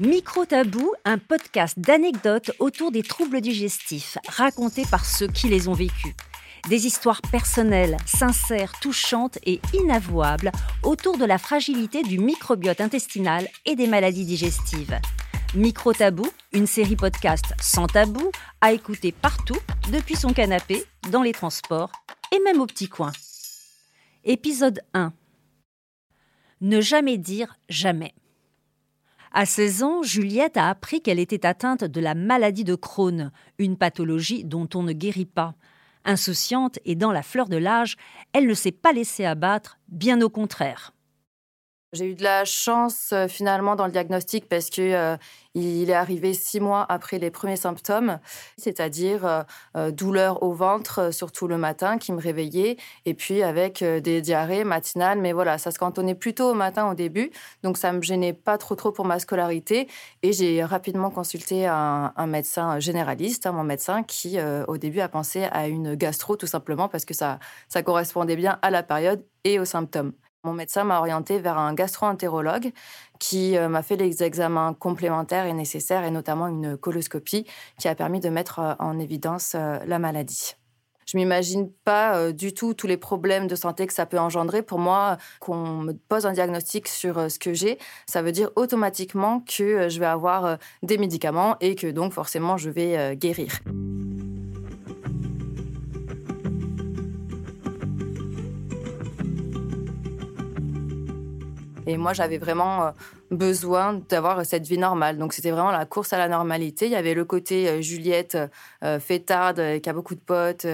Micro Tabou, un podcast d'anecdotes autour des troubles digestifs racontés par ceux qui les ont vécus. Des histoires personnelles, sincères, touchantes et inavouables autour de la fragilité du microbiote intestinal et des maladies digestives. Micro Tabou, une série podcast sans tabou, à écouter partout, depuis son canapé, dans les transports et même au petit coin. Épisode 1 Ne jamais dire jamais. À 16 ans, Juliette a appris qu'elle était atteinte de la maladie de Crohn, une pathologie dont on ne guérit pas. Insouciante et dans la fleur de l'âge, elle ne s'est pas laissée abattre, bien au contraire. J'ai eu de la chance euh, finalement dans le diagnostic parce que euh, il est arrivé six mois après les premiers symptômes, c'est-à-dire euh, douleur au ventre, surtout le matin, qui me réveillait, et puis avec des diarrhées matinales. Mais voilà, ça se cantonnait plutôt au matin au début, donc ça me gênait pas trop trop pour ma scolarité. Et j'ai rapidement consulté un, médecin généraliste, hein, mon médecin, qui au début a pensé à une gastro tout simplement parce que ça correspondait bien à la période et aux symptômes. Mon médecin m'a orienté vers un gastro-entérologue qui euh, m'a fait les examens complémentaires et nécessaires, et notamment une coloscopie qui a permis de mettre euh, en évidence euh, la maladie. Je m'imagine pas du tout tous les problèmes de santé que ça peut engendrer. Pour moi, qu'on me pose un diagnostic sur ce que j'ai, ça veut dire automatiquement que je vais avoir des médicaments et que donc forcément je vais guérir. Et moi, j'avais vraiment euh, besoin d'avoir cette vie normale. Donc, c'était vraiment la course à la normalité. Il y avait le côté euh, Juliette euh, fêtarde, qui a beaucoup de potes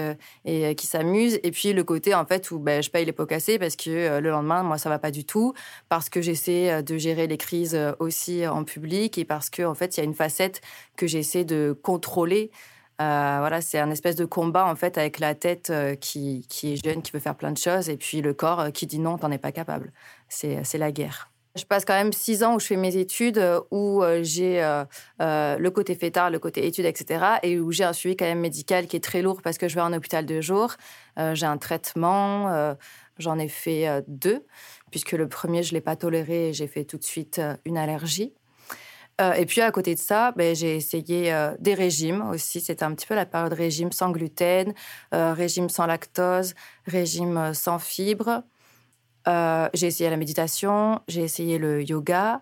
et qui s'amuse. Et puis, le côté, en fait, où ben, je paye les pots cassés parce que le lendemain, moi, ça va pas du tout. Parce que j'essaie de gérer les crises aussi en public et parce qu'en en fait, il y a une facette que j'essaie de contrôler euh, voilà, c'est un espèce de combat en fait avec la tête euh, qui, qui, est jeune, qui veut faire plein de choses, et puis le corps euh, qui dit non, t'en es pas capable. C'est la guerre. Je passe quand même six ans où je fais mes études, où j'ai le côté fêtard, le côté études, etc. Et où j'ai un suivi quand même médical qui est très lourd parce que je vais en hôpital de jour. j'ai un traitement, j'en ai fait deux, puisque le premier, je ne l'ai pas toléré et j'ai fait tout de suite une allergie. Euh, et puis à côté de ça, ben, j'ai essayé euh, des régimes aussi. C'était un petit peu la période régime sans gluten, euh, régime sans lactose, régime sans fibres. j'ai essayé la méditation, j'ai essayé le yoga.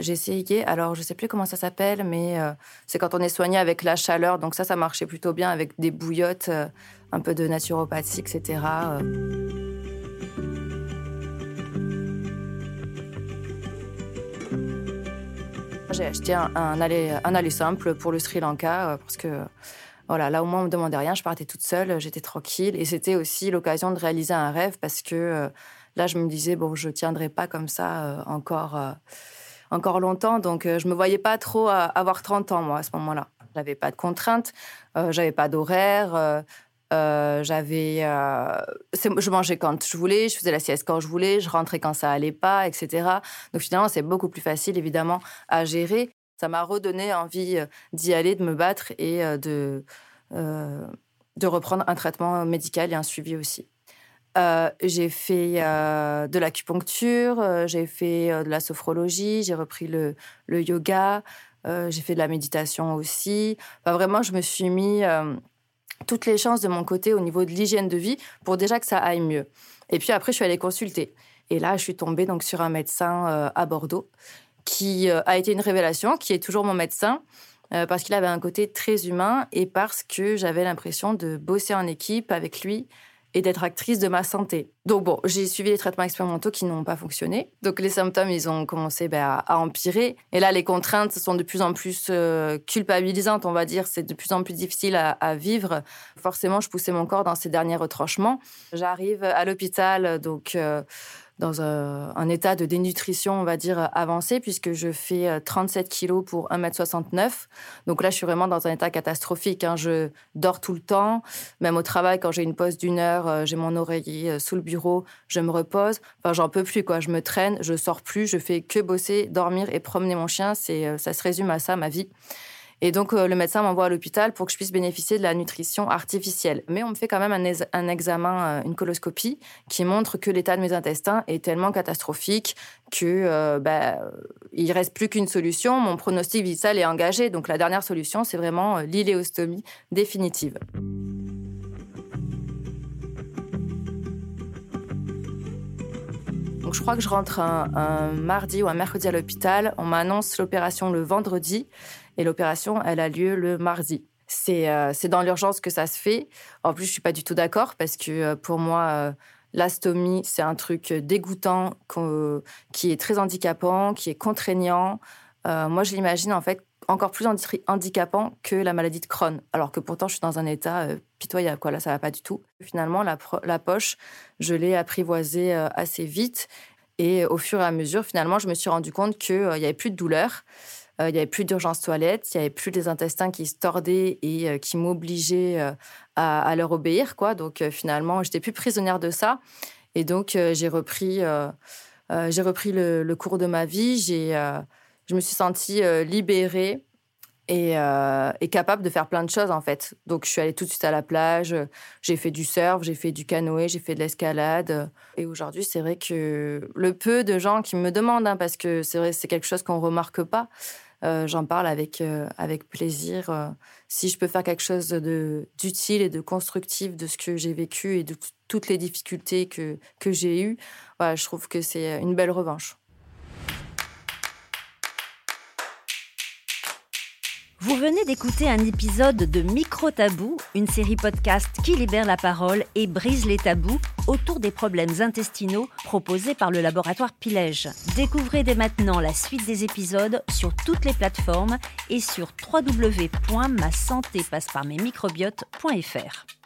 j'ai essayé, alors je sais plus comment ça s'appelle, mais c'est quand on est soigné avec la chaleur. Donc ça, ça marchait plutôt bien avec des bouillottes, un peu de naturopathie, etc. J'ai acheté un, un, aller, simple pour le Sri Lanka euh, parce que voilà, là au moins on me demandait rien, je partais toute seule, j'étais tranquille et c'était aussi l'occasion de réaliser un rêve parce que euh, là je me disais bon je tiendrai pas comme ça euh, encore encore longtemps donc je me voyais pas trop avoir 30 ans moi à ce moment-là. J'avais pas de contraintes, j'avais pas d'horaire, euh, j'avais, euh, je mangeais quand je voulais, je faisais la sieste quand je voulais, je rentrais quand ça allait pas, etc. Donc finalement, c'est beaucoup plus facile évidemment à gérer. Ça m'a redonné envie euh, d'y aller, de me battre et de de reprendre un traitement médical et un suivi aussi. j'ai fait de l'acupuncture, j'ai fait de la sophrologie, j'ai repris le, le yoga, j'ai fait de la méditation aussi. Enfin, vraiment, je me suis mis toutes les chances de mon côté au niveau de l'hygiène de vie pour déjà que ça aille mieux. Et puis après, je suis allée consulter. Et là, je suis tombée donc sur un médecin euh, à Bordeaux qui euh, a été une révélation, qui est toujours mon médecin, euh, parce qu'il avait un côté très humain et parce que j'avais l'impression de bosser en équipe avec lui et d'être actrice de ma santé. Donc bon, j'ai suivi les traitements expérimentaux qui n'ont pas fonctionné. Donc les symptômes, ils ont commencé ben, à empirer. Et là, les contraintes sont de plus en plus euh, culpabilisantes, on va dire. C'est de plus en plus difficile à, vivre. Forcément, je poussais mon corps dans ces derniers retranchements. J'arrive à l'hôpital, donc... Euh, dans un, état de dénutrition, on va dire, avancé, puisque je fais 37 euh, kilos pour 1m69. Donc là, je suis vraiment dans un état catastrophique. Hein. Je dors tout le temps. Même au travail, quand j'ai une pause d'une heure, euh, j'ai mon oreiller euh, sous le bureau, je me repose. Enfin, j'en peux plus, quoi. Je me traîne, je sors plus, je fais que bosser, dormir et promener mon chien. C'est, ça se résume à ça, ma vie. Et donc, le médecin m'envoie à l'hôpital pour que je puisse bénéficier de la nutrition artificielle. Mais on me fait quand même un, examen, une coloscopie, qui montre que l'état de mes intestins est tellement catastrophique que bah, il reste plus qu'une solution. Mon pronostic vital est engagé. Donc, la dernière solution, c'est vraiment l'iléostomie définitive. Donc je crois que je rentre un, mardi ou un mercredi à l'hôpital. On m'annonce l'opération le vendredi et l'opération, elle a lieu le mardi. C'est euh, dans l'urgence que ça se fait. En plus, je suis pas du tout d'accord parce que euh, pour moi, euh, l'astomie, c'est un truc dégoûtant qui est très handicapant, qui est contraignant. moi, je l'imagine en fait encore plus handicapant que la maladie de Crohn, alors que pourtant je suis dans un état euh, pitoyable. Quoi. Là, ça va pas du tout. Finalement, la, poche, je l'ai apprivoisée euh, assez vite. Et au fur et à mesure, finalement, je me suis rendu compte qu'il euh, n'y avait plus de douleur, il n'y avait plus d'urgence toilette, il n'y avait plus des intestins qui se tordaient et qui m'obligeaient à, leur obéir. Quoi. Donc finalement, j'étais plus prisonnière de ça. Et donc, j'ai repris, j'ai repris le, cours de ma vie. J'ai je me suis sentie euh, libérée euh, et, capable de faire plein de choses en fait. Donc je suis allée tout de suite à la plage, j'ai fait du surf, j'ai fait du canoë, j'ai fait de l'escalade. Et aujourd'hui, c'est vrai que le peu de gens qui me demandent, hein, parce que c'est vrai, c'est quelque chose qu'on remarque pas. Euh, j'en parle avec, avec plaisir. si je peux faire quelque chose d'utile et de constructif de ce que j'ai vécu et de toutes les difficultés que, que j'ai eues, je trouve que c'est une belle revanche. Vous venez d'écouter un épisode de Micro Tabou, une série podcast qui libère la parole et brise les tabous autour des problèmes intestinaux proposés par le laboratoire Pilège. Découvrez dès maintenant la suite des épisodes sur toutes les plateformes et sur www.masantépasseparmesmicrobiotes.fr.